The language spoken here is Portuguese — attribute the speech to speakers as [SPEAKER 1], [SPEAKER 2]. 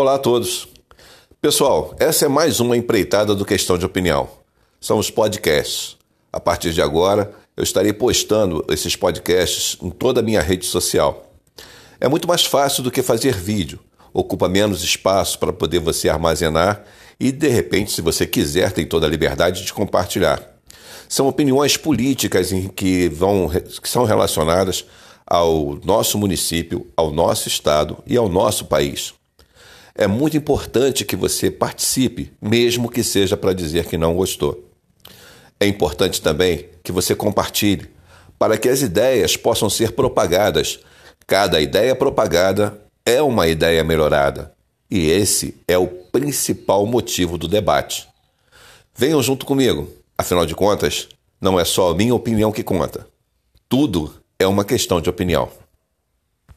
[SPEAKER 1] Olá a todos. Pessoal, essa é mais uma empreitada do Questão de Opinião. São os podcasts. A partir de agora, eu estarei postando esses podcasts em toda a minha rede social. É muito mais fácil do que fazer vídeo, ocupa menos espaço para poder você armazenar e, de repente, se você quiser, tem toda a liberdade de compartilhar. São opiniões políticas em que, vão, que são relacionadas ao nosso município, ao nosso estado e ao nosso país. É muito importante que você participe, mesmo que seja para dizer que não gostou. É importante também que você compartilhe, para que as ideias possam ser propagadas. Cada ideia propagada é uma ideia melhorada. E esse é o principal motivo do debate. Venham junto comigo, afinal de contas, não é só a minha opinião que conta. Tudo é uma questão de opinião.